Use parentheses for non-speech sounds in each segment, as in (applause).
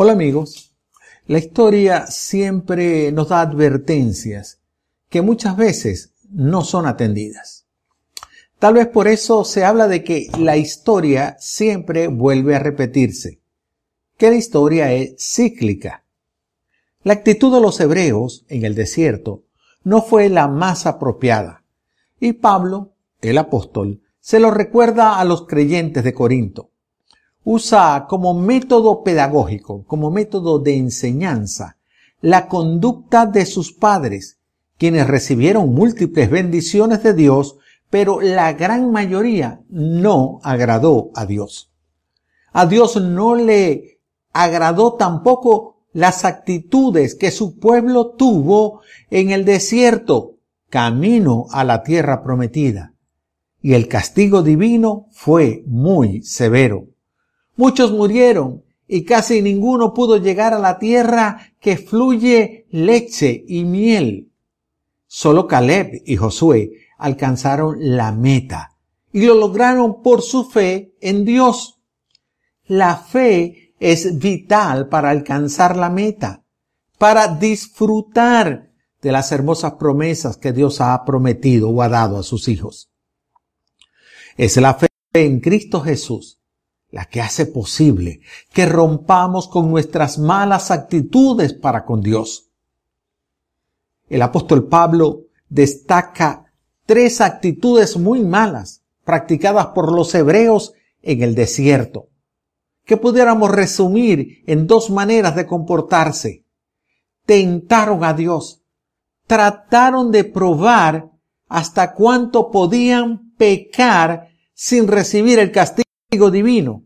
Hola amigos, la historia siempre nos da advertencias que muchas veces no son atendidas. Tal vez por eso se habla de que la historia siempre vuelve a repetirse, que la historia es cíclica. La actitud de los hebreos en el desierto no fue la más apropiada, y Pablo, el apóstol, se lo recuerda a los creyentes de Corinto usa como método pedagógico, como método de enseñanza, la conducta de sus padres, quienes recibieron múltiples bendiciones de Dios, pero la gran mayoría no agradó a Dios. A Dios no le agradó tampoco las actitudes que su pueblo tuvo en el desierto, camino a la tierra prometida. Y el castigo divino fue muy severo. Muchos murieron y casi ninguno pudo llegar a la tierra que fluye leche y miel. Solo Caleb y Josué alcanzaron la meta y lo lograron por su fe en Dios. La fe es vital para alcanzar la meta, para disfrutar de las hermosas promesas que Dios ha prometido o ha dado a sus hijos. Es la fe en Cristo Jesús la que hace posible que rompamos con nuestras malas actitudes para con Dios. El apóstol Pablo destaca tres actitudes muy malas practicadas por los hebreos en el desierto, que pudiéramos resumir en dos maneras de comportarse. Tentaron a Dios, trataron de probar hasta cuánto podían pecar sin recibir el castigo divino.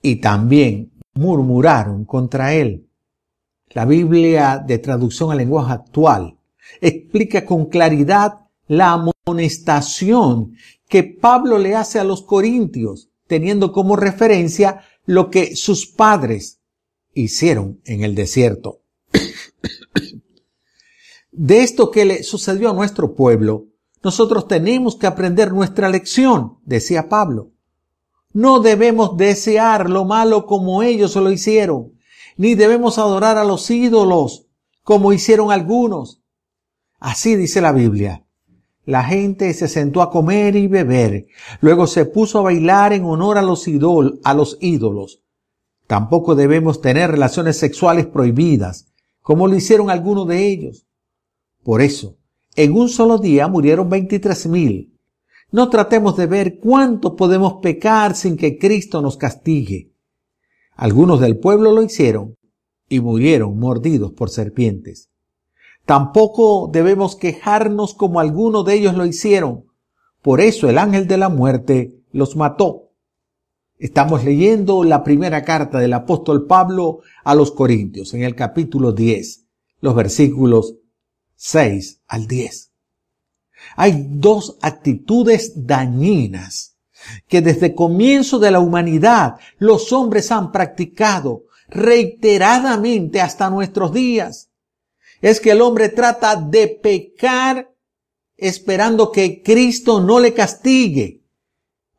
Y también murmuraron contra él. La Biblia de traducción al lenguaje actual explica con claridad la amonestación que Pablo le hace a los corintios, teniendo como referencia lo que sus padres hicieron en el desierto. (coughs) De esto que le sucedió a nuestro pueblo, nosotros tenemos que aprender nuestra lección, decía Pablo. No debemos desear lo malo como ellos lo hicieron, ni debemos adorar a los ídolos como hicieron algunos. Así dice la Biblia. La gente se sentó a comer y beber, luego se puso a bailar en honor a los, a los ídolos. Tampoco debemos tener relaciones sexuales prohibidas, como lo hicieron algunos de ellos. Por eso, en un solo día murieron 23 mil. No tratemos de ver cuánto podemos pecar sin que Cristo nos castigue. Algunos del pueblo lo hicieron y murieron mordidos por serpientes. Tampoco debemos quejarnos como algunos de ellos lo hicieron. Por eso el ángel de la muerte los mató. Estamos leyendo la primera carta del apóstol Pablo a los Corintios en el capítulo 10, los versículos 6 al 10. Hay dos actitudes dañinas que desde comienzo de la humanidad los hombres han practicado reiteradamente hasta nuestros días. Es que el hombre trata de pecar esperando que Cristo no le castigue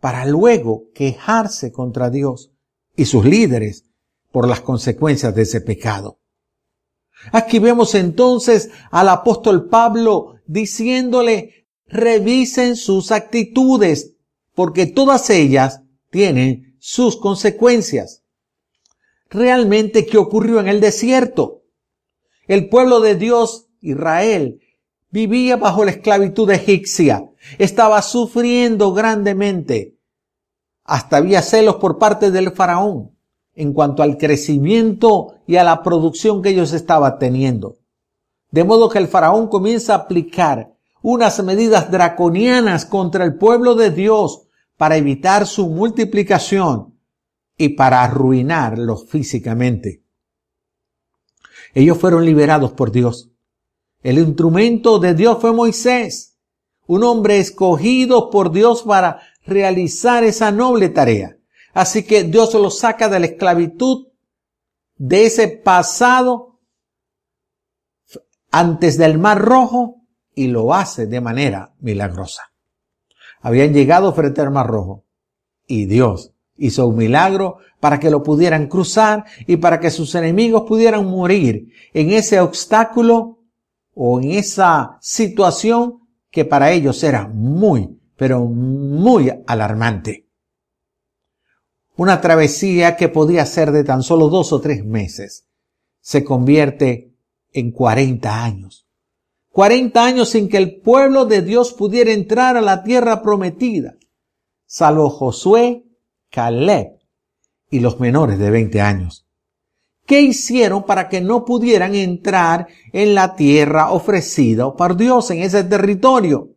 para luego quejarse contra Dios y sus líderes por las consecuencias de ese pecado. Aquí vemos entonces al apóstol Pablo diciéndole, revisen sus actitudes, porque todas ellas tienen sus consecuencias. Realmente, ¿qué ocurrió en el desierto? El pueblo de Dios, Israel, vivía bajo la esclavitud egipcia, estaba sufriendo grandemente. Hasta había celos por parte del faraón en cuanto al crecimiento y a la producción que ellos estaban teniendo. De modo que el faraón comienza a aplicar unas medidas draconianas contra el pueblo de Dios para evitar su multiplicación y para arruinarlos físicamente. Ellos fueron liberados por Dios. El instrumento de Dios fue Moisés, un hombre escogido por Dios para realizar esa noble tarea. Así que Dios lo saca de la esclavitud, de ese pasado antes del mar rojo y lo hace de manera milagrosa. Habían llegado frente al mar rojo y Dios Hizo un milagro para que lo pudieran cruzar y para que sus enemigos pudieran morir en ese obstáculo o en esa situación que para ellos era muy, pero muy alarmante. Una travesía que podía ser de tan solo dos o tres meses se convierte en 40 años. 40 años sin que el pueblo de Dios pudiera entrar a la tierra prometida, salvo Josué, Caleb y los menores de 20 años. ¿Qué hicieron para que no pudieran entrar en la tierra ofrecida por Dios en ese territorio?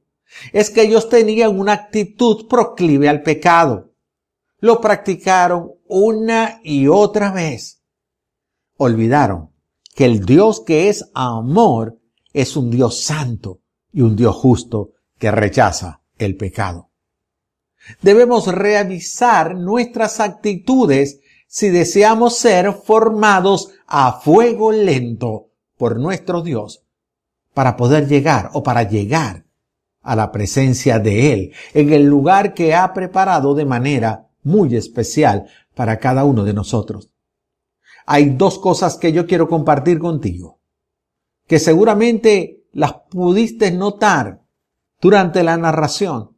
Es que ellos tenían una actitud proclive al pecado. Lo practicaron una y otra vez. Olvidaron que el Dios que es amor es un Dios santo y un Dios justo que rechaza el pecado. Debemos revisar nuestras actitudes si deseamos ser formados a fuego lento por nuestro Dios para poder llegar o para llegar a la presencia de Él en el lugar que ha preparado de manera muy especial para cada uno de nosotros. Hay dos cosas que yo quiero compartir contigo que seguramente las pudiste notar durante la narración.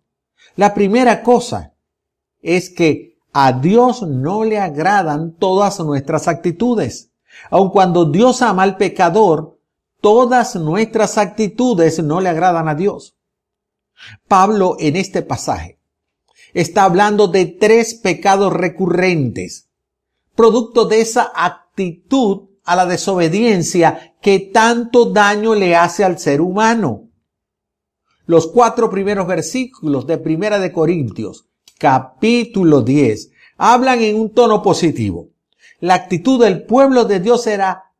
La primera cosa es que a Dios no le agradan todas nuestras actitudes. Aun cuando Dios ama al pecador, todas nuestras actitudes no le agradan a Dios. Pablo en este pasaje está hablando de tres pecados recurrentes, producto de esa actitud a la desobediencia que tanto daño le hace al ser humano. Los cuatro primeros versículos de Primera de Corintios, capítulo 10, hablan en un tono positivo. La actitud del pueblo de Dios era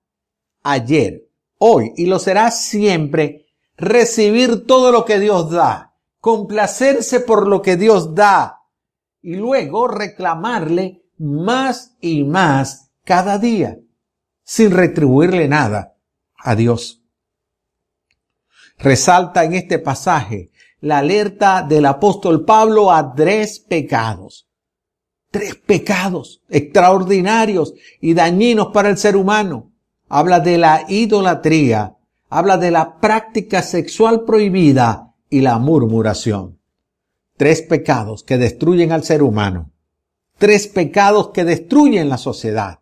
ayer, hoy y lo será siempre recibir todo lo que Dios da, complacerse por lo que Dios da y luego reclamarle más y más cada día sin retribuirle nada a Dios. Resalta en este pasaje la alerta del apóstol Pablo a tres pecados. Tres pecados extraordinarios y dañinos para el ser humano. Habla de la idolatría, habla de la práctica sexual prohibida y la murmuración. Tres pecados que destruyen al ser humano. Tres pecados que destruyen la sociedad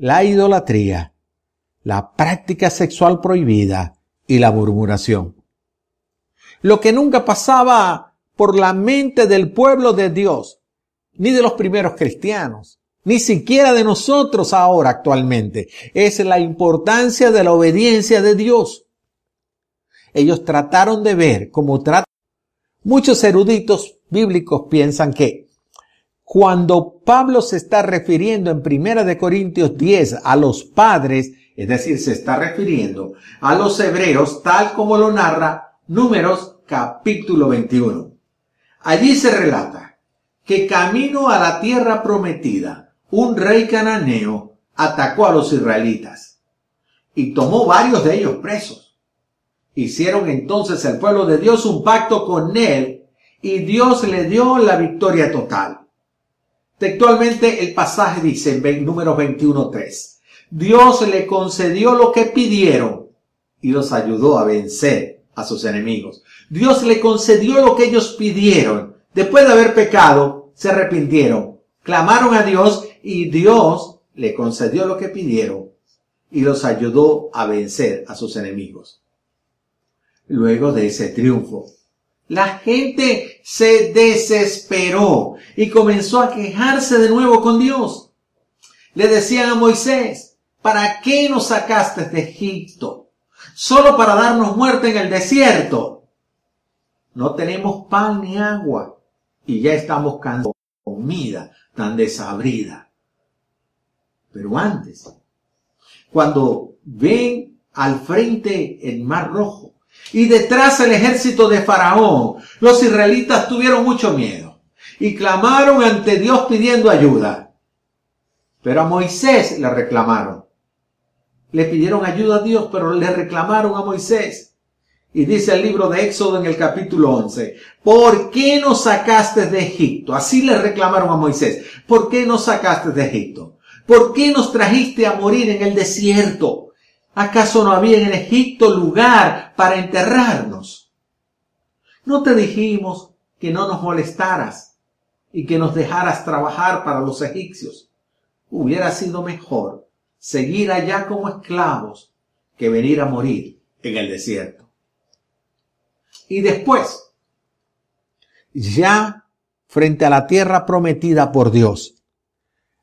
la idolatría, la práctica sexual prohibida y la murmuración. Lo que nunca pasaba por la mente del pueblo de Dios, ni de los primeros cristianos, ni siquiera de nosotros ahora actualmente, es la importancia de la obediencia de Dios. Ellos trataron de ver como tratan. Muchos eruditos bíblicos piensan que cuando Pablo se está refiriendo en Primera de Corintios 10 a los padres, es decir, se está refiriendo a los hebreos tal como lo narra Números capítulo 21. Allí se relata que camino a la tierra prometida, un rey cananeo atacó a los israelitas y tomó varios de ellos presos. Hicieron entonces el pueblo de Dios un pacto con él y Dios le dio la victoria total. Textualmente el pasaje dice en número 21.3, Dios le concedió lo que pidieron y los ayudó a vencer a sus enemigos. Dios le concedió lo que ellos pidieron. Después de haber pecado, se arrepintieron, clamaron a Dios y Dios le concedió lo que pidieron y los ayudó a vencer a sus enemigos. Luego de ese triunfo, la gente se desesperó y comenzó a quejarse de nuevo con Dios. Le decían a Moisés, ¿para qué nos sacaste de Egipto? Solo para darnos muerte en el desierto. No tenemos pan ni agua y ya estamos cansados de comida tan desabrida. Pero antes, cuando ven al frente el mar rojo, y detrás el ejército de Faraón, los israelitas tuvieron mucho miedo y clamaron ante Dios pidiendo ayuda. Pero a Moisés le reclamaron. Le pidieron ayuda a Dios, pero le reclamaron a Moisés. Y dice el libro de Éxodo en el capítulo 11, ¿por qué nos sacaste de Egipto? Así le reclamaron a Moisés, ¿por qué nos sacaste de Egipto? ¿Por qué nos trajiste a morir en el desierto? ¿Acaso no había en Egipto lugar para enterrarnos? ¿No te dijimos que no nos molestaras y que nos dejaras trabajar para los egipcios? Hubiera sido mejor seguir allá como esclavos que venir a morir en el desierto. Y después, ya frente a la tierra prometida por Dios,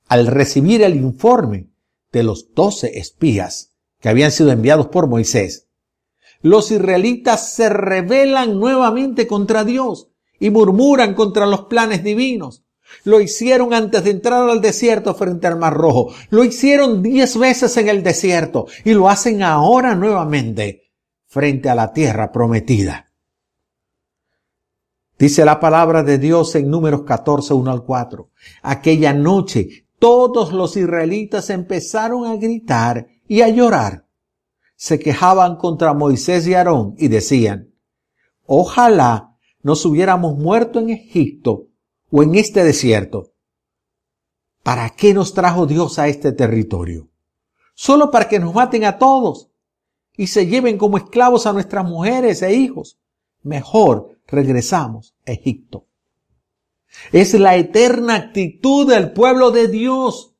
al recibir el informe de los doce espías que habían sido enviados por Moisés, los israelitas se rebelan nuevamente contra Dios y murmuran contra los planes divinos. Lo hicieron antes de entrar al desierto frente al Mar Rojo. Lo hicieron diez veces en el desierto y lo hacen ahora nuevamente frente a la tierra prometida. Dice la palabra de Dios en números 14, 1 al 4. Aquella noche todos los israelitas empezaron a gritar y a llorar. Se quejaban contra Moisés y Aarón y decían, ojalá nos hubiéramos muerto en Egipto o en este desierto. ¿Para qué nos trajo Dios a este territorio? Solo para que nos maten a todos y se lleven como esclavos a nuestras mujeres e hijos. Mejor regresamos a Egipto. Es la eterna actitud del pueblo de Dios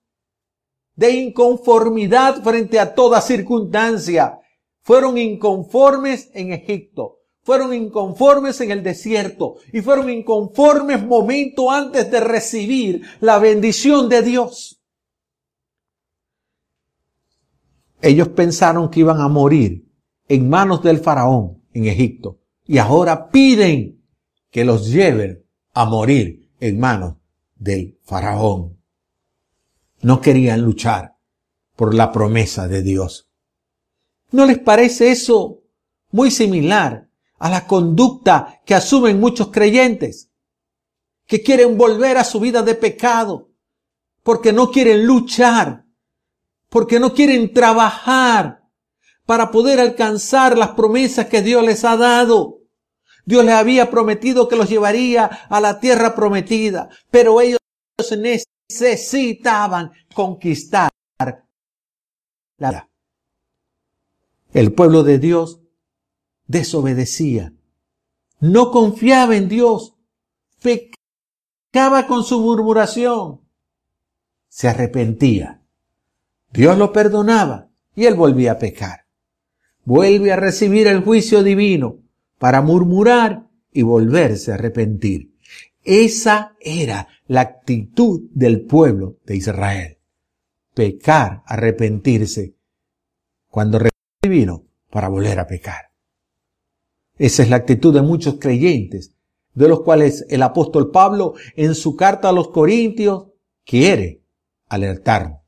de inconformidad frente a toda circunstancia. Fueron inconformes en Egipto, fueron inconformes en el desierto y fueron inconformes momento antes de recibir la bendición de Dios. Ellos pensaron que iban a morir en manos del faraón en Egipto y ahora piden que los lleven a morir en manos del faraón. No querían luchar por la promesa de Dios. ¿No les parece eso muy similar a la conducta que asumen muchos creyentes? Que quieren volver a su vida de pecado porque no quieren luchar, porque no quieren trabajar para poder alcanzar las promesas que Dios les ha dado. Dios les había prometido que los llevaría a la tierra prometida, pero ellos necesitaban conquistar la El pueblo de Dios desobedecía, no confiaba en Dios, pecaba con su murmuración, se arrepentía. Dios lo perdonaba y él volvía a pecar. Vuelve a recibir el juicio divino para murmurar y volverse a arrepentir. Esa era la actitud del pueblo de Israel. Pecar, arrepentirse, cuando vino para volver a pecar. Esa es la actitud de muchos creyentes, de los cuales el apóstol Pablo en su carta a los Corintios quiere alertarnos.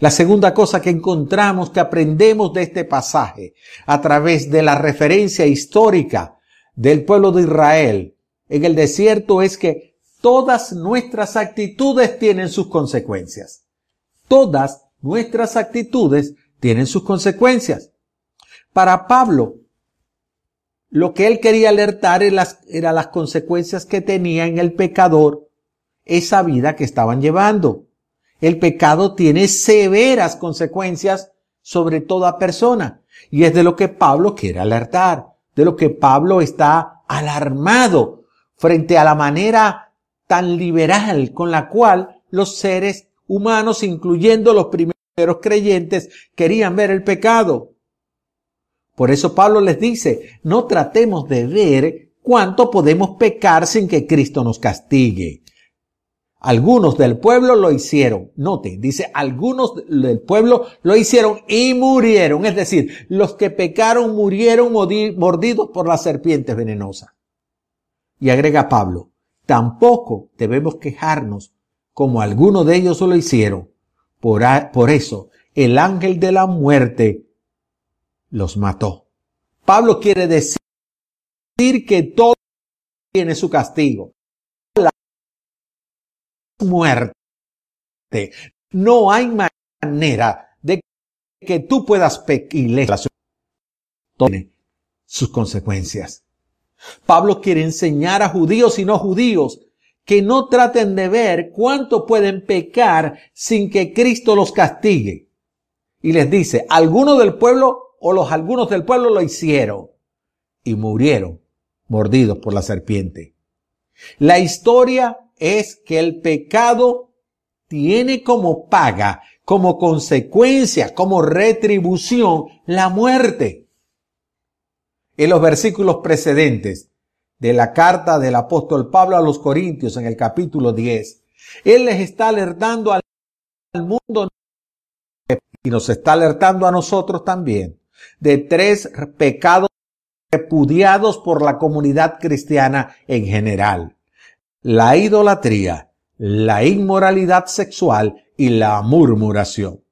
La segunda cosa que encontramos, que aprendemos de este pasaje, a través de la referencia histórica del pueblo de Israel en el desierto, es que todas nuestras actitudes tienen sus consecuencias. Todas nuestras actitudes tienen sus consecuencias. Para Pablo, lo que él quería alertar era las, era las consecuencias que tenía en el pecador esa vida que estaban llevando. El pecado tiene severas consecuencias sobre toda persona. Y es de lo que Pablo quiere alertar, de lo que Pablo está alarmado frente a la manera tan liberal con la cual los seres humanos, incluyendo los primeros creyentes, querían ver el pecado. Por eso Pablo les dice, no tratemos de ver cuánto podemos pecar sin que Cristo nos castigue. Algunos del pueblo lo hicieron. Note, dice, algunos del pueblo lo hicieron y murieron. Es decir, los que pecaron murieron mordidos por la serpiente venenosa. Y agrega Pablo, tampoco debemos quejarnos como algunos de ellos lo hicieron. Por, por eso, el ángel de la muerte los mató. Pablo quiere decir que todo tiene su castigo muerte. No hay manera de que tú puedas pecar. Tiene sus consecuencias. Pablo quiere enseñar a judíos y no judíos que no traten de ver cuánto pueden pecar sin que Cristo los castigue. Y les dice, algunos del pueblo o los algunos del pueblo lo hicieron y murieron mordidos por la serpiente. La historia es que el pecado tiene como paga, como consecuencia, como retribución, la muerte. En los versículos precedentes de la carta del apóstol Pablo a los Corintios en el capítulo 10, él les está alertando al mundo y nos está alertando a nosotros también de tres pecados repudiados por la comunidad cristiana en general. La idolatría, la inmoralidad sexual y la murmuración.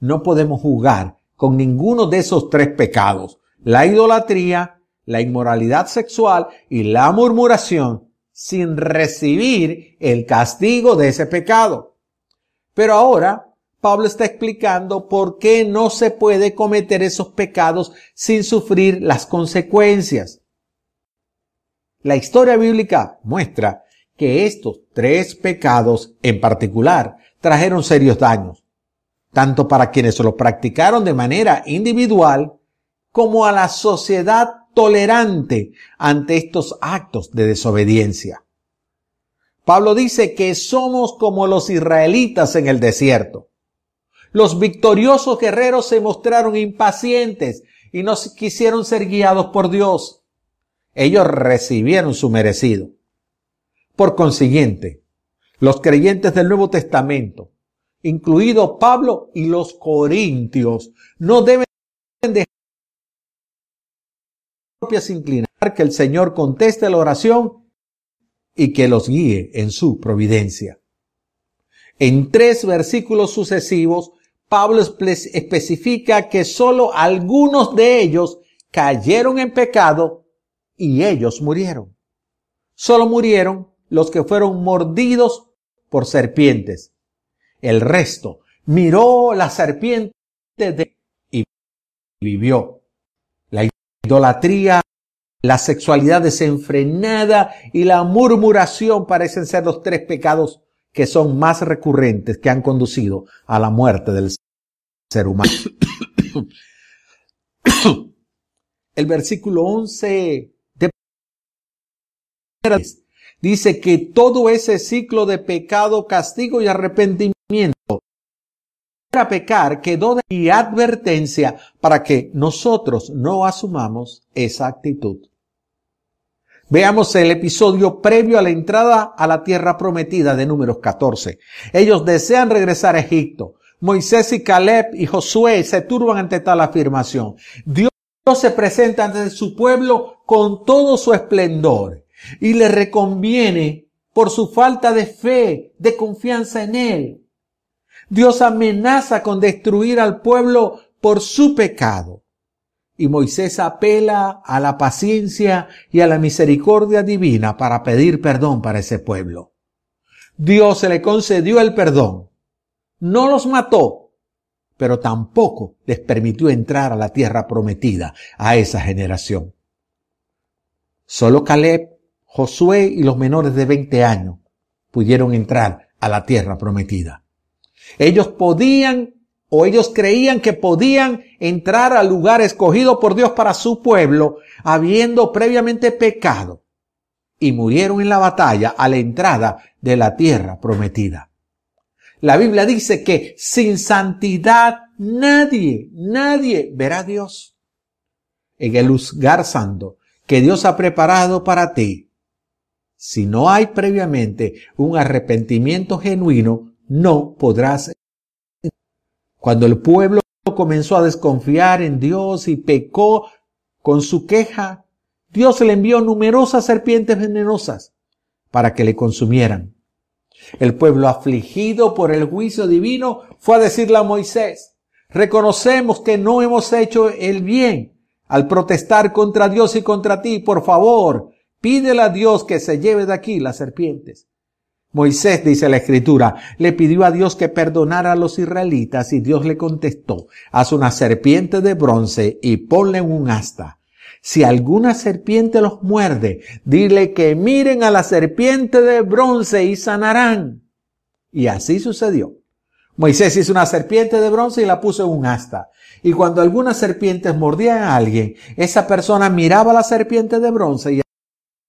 No podemos jugar con ninguno de esos tres pecados. La idolatría, la inmoralidad sexual y la murmuración sin recibir el castigo de ese pecado. Pero ahora Pablo está explicando por qué no se puede cometer esos pecados sin sufrir las consecuencias. La historia bíblica muestra que estos tres pecados en particular trajeron serios daños, tanto para quienes lo practicaron de manera individual como a la sociedad tolerante ante estos actos de desobediencia. Pablo dice que somos como los israelitas en el desierto. Los victoriosos guerreros se mostraron impacientes y no quisieron ser guiados por Dios. Ellos recibieron su merecido. Por consiguiente, los creyentes del Nuevo Testamento, incluido Pablo y los corintios, no deben dejar que el Señor conteste la oración y que los guíe en su providencia. En tres versículos sucesivos, Pablo especifica que solo algunos de ellos cayeron en pecado y ellos murieron. Solo murieron los que fueron mordidos por serpientes. El resto miró la serpiente de y vivió. La idolatría, la sexualidad desenfrenada y la murmuración parecen ser los tres pecados que son más recurrentes que han conducido a la muerte del ser humano. (coughs) El versículo 11 de dice que todo ese ciclo de pecado, castigo y arrepentimiento para pecar quedó de advertencia para que nosotros no asumamos esa actitud. Veamos el episodio previo a la entrada a la tierra prometida de números 14. Ellos desean regresar a Egipto. Moisés y Caleb y Josué se turban ante tal afirmación. Dios se presenta ante su pueblo con todo su esplendor y le reconviene por su falta de fe, de confianza en Él. Dios amenaza con destruir al pueblo por su pecado. Y Moisés apela a la paciencia y a la misericordia divina para pedir perdón para ese pueblo. Dios se le concedió el perdón. No los mató, pero tampoco les permitió entrar a la tierra prometida a esa generación. Solo Caleb, Josué y los menores de 20 años pudieron entrar a la tierra prometida. Ellos podían o ellos creían que podían entrar al lugar escogido por Dios para su pueblo, habiendo previamente pecado, y murieron en la batalla a la entrada de la tierra prometida. La Biblia dice que sin santidad nadie, nadie verá a Dios. En el lugar santo que Dios ha preparado para ti, si no hay previamente un arrepentimiento genuino, no podrás cuando el pueblo comenzó a desconfiar en Dios y pecó con su queja, Dios le envió numerosas serpientes venenosas para que le consumieran. El pueblo afligido por el juicio divino fue a decirle a Moisés, reconocemos que no hemos hecho el bien al protestar contra Dios y contra ti. Por favor, pídele a Dios que se lleve de aquí las serpientes. Moisés, dice la escritura, le pidió a Dios que perdonara a los israelitas y Dios le contestó, haz una serpiente de bronce y ponle un asta. Si alguna serpiente los muerde, dile que miren a la serpiente de bronce y sanarán. Y así sucedió. Moisés hizo una serpiente de bronce y la puso en un asta. Y cuando algunas serpientes mordían a alguien, esa persona miraba a la serpiente de bronce y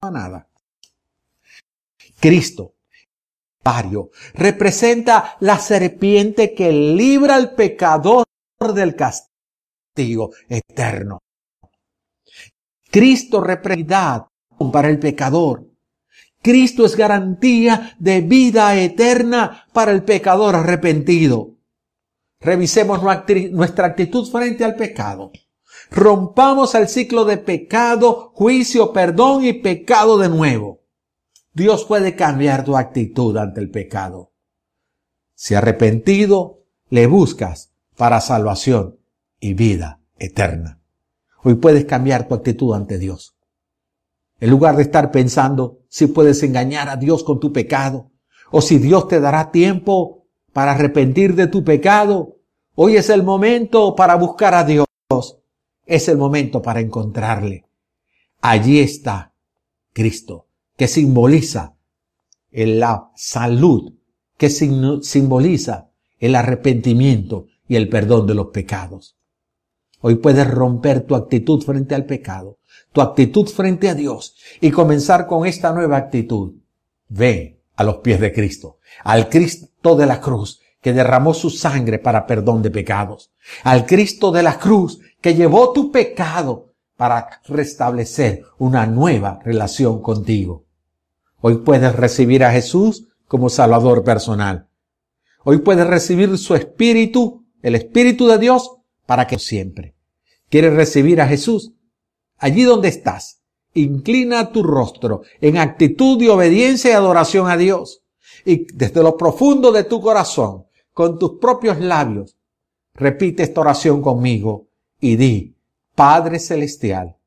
no nada. Cristo, representa la serpiente que libra al pecador del castigo eterno. Cristo representa para el pecador. Cristo es garantía de vida eterna para el pecador arrepentido. Revisemos nuestra actitud frente al pecado. Rompamos el ciclo de pecado, juicio, perdón y pecado de nuevo. Dios puede cambiar tu actitud ante el pecado. Si arrepentido, le buscas para salvación y vida eterna. Hoy puedes cambiar tu actitud ante Dios. En lugar de estar pensando si puedes engañar a Dios con tu pecado o si Dios te dará tiempo para arrepentir de tu pecado, hoy es el momento para buscar a Dios. Es el momento para encontrarle. Allí está Cristo que simboliza la salud, que simboliza el arrepentimiento y el perdón de los pecados. Hoy puedes romper tu actitud frente al pecado, tu actitud frente a Dios y comenzar con esta nueva actitud. Ve a los pies de Cristo, al Cristo de la cruz que derramó su sangre para perdón de pecados, al Cristo de la cruz que llevó tu pecado para restablecer una nueva relación contigo. Hoy puedes recibir a Jesús como Salvador personal. Hoy puedes recibir su Espíritu, el Espíritu de Dios, para que siempre. ¿Quieres recibir a Jesús? Allí donde estás, inclina tu rostro en actitud de obediencia y adoración a Dios. Y desde lo profundo de tu corazón, con tus propios labios, repite esta oración conmigo y di, Padre Celestial,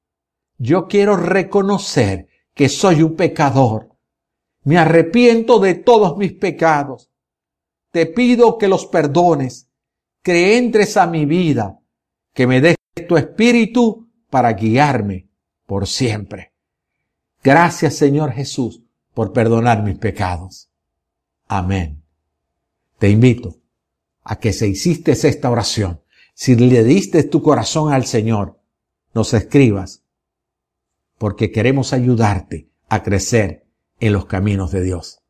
yo quiero reconocer que soy un pecador me arrepiento de todos mis pecados. Te pido que los perdones, que entres a mi vida, que me des tu espíritu para guiarme por siempre. Gracias Señor Jesús por perdonar mis pecados. Amén. Te invito a que si hiciste esta oración, si le diste tu corazón al Señor, nos escribas, porque queremos ayudarte a crecer en los caminos de Dios.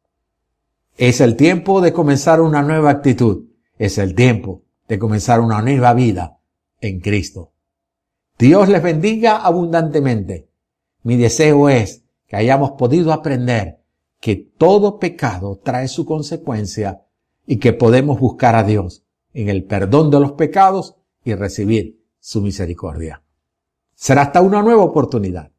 Es el tiempo de comenzar una nueva actitud. Es el tiempo de comenzar una nueva vida en Cristo. Dios les bendiga abundantemente. Mi deseo es que hayamos podido aprender que todo pecado trae su consecuencia y que podemos buscar a Dios en el perdón de los pecados y recibir su misericordia. Será hasta una nueva oportunidad.